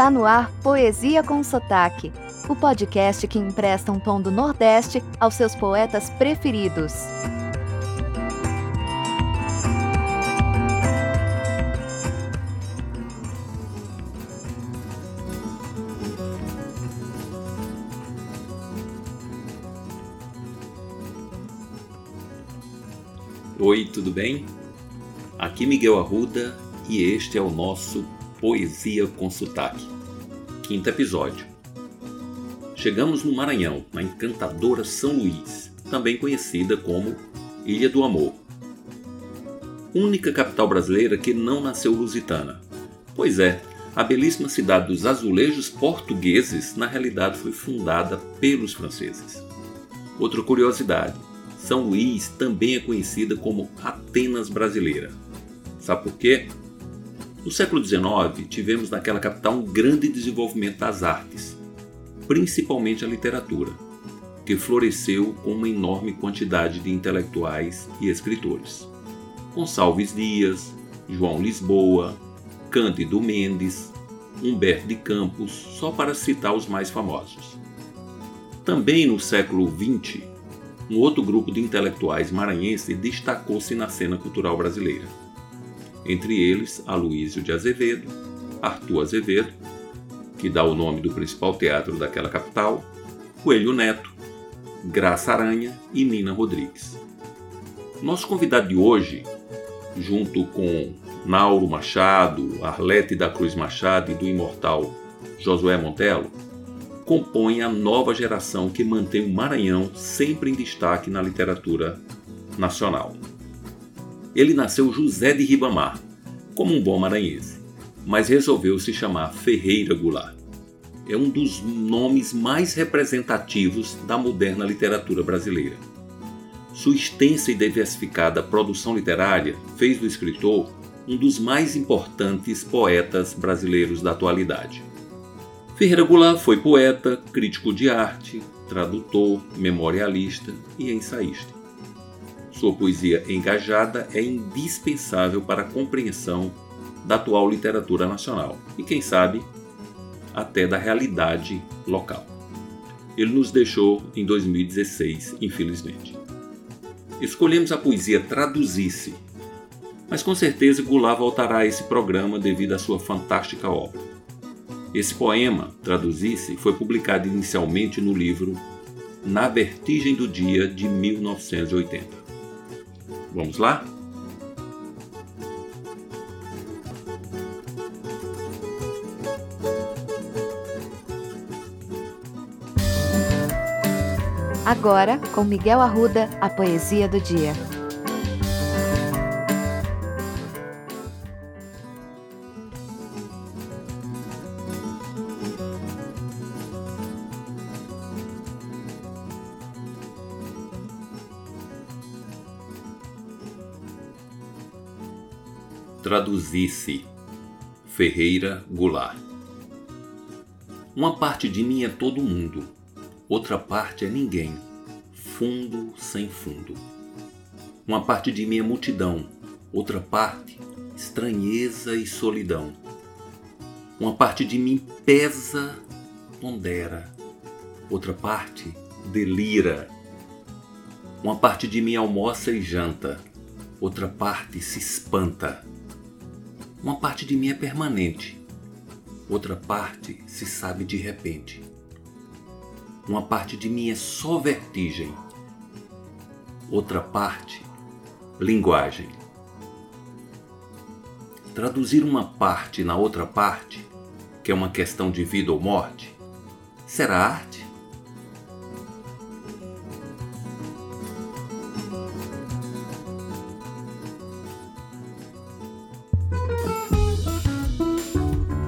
Está no ar Poesia com Sotaque, o podcast que empresta um tom do Nordeste aos seus poetas preferidos. Oi, tudo bem? Aqui Miguel Arruda e este é o nosso Poesia com Sotaque. Quinto episódio. Chegamos no Maranhão, na encantadora São Luís, também conhecida como Ilha do Amor. Única capital brasileira que não nasceu lusitana. Pois é, a belíssima cidade dos azulejos portugueses na realidade foi fundada pelos franceses. Outra curiosidade: São Luís também é conhecida como Atenas brasileira. Sabe por quê? No século XIX, tivemos naquela capital um grande desenvolvimento das artes, principalmente a literatura, que floresceu com uma enorme quantidade de intelectuais e escritores. Gonçalves Dias, João Lisboa, Cândido Mendes, Humberto de Campos, só para citar os mais famosos. Também no século XX, um outro grupo de intelectuais maranhenses destacou-se na cena cultural brasileira entre eles Aloísio de Azevedo, Arthur Azevedo, que dá o nome do principal teatro daquela capital, Coelho Neto, Graça Aranha e Nina Rodrigues. Nosso convidado de hoje, junto com Nauro Machado, Arlete da Cruz Machado e do imortal Josué Montelo, compõem a nova geração que mantém o Maranhão sempre em destaque na literatura nacional. Ele nasceu José de Ribamar, como um bom maranhense, mas resolveu se chamar Ferreira Goulart. É um dos nomes mais representativos da moderna literatura brasileira. Sua extensa e diversificada produção literária fez do escritor um dos mais importantes poetas brasileiros da atualidade. Ferreira Goulart foi poeta, crítico de arte, tradutor, memorialista e ensaísta. Sua poesia engajada é indispensável para a compreensão da atual literatura nacional e, quem sabe, até da realidade local. Ele nos deixou em 2016, infelizmente. Escolhemos a poesia Traduzisse, mas com certeza Goulart voltará a esse programa devido à sua fantástica obra. Esse poema, Traduzisse, foi publicado inicialmente no livro Na Vertigem do Dia de 1980. Vamos lá? Agora, com Miguel Arruda, a poesia do dia. Traduzisse Ferreira Goulart Uma parte de mim é todo mundo, outra parte é ninguém, fundo sem fundo. Uma parte de mim é multidão, outra parte estranheza e solidão. Uma parte de mim pesa, pondera, outra parte delira. Uma parte de mim almoça e janta, outra parte se espanta. Uma parte de mim é permanente, outra parte se sabe de repente. Uma parte de mim é só vertigem, outra parte, linguagem. Traduzir uma parte na outra parte, que é uma questão de vida ou morte, será arte?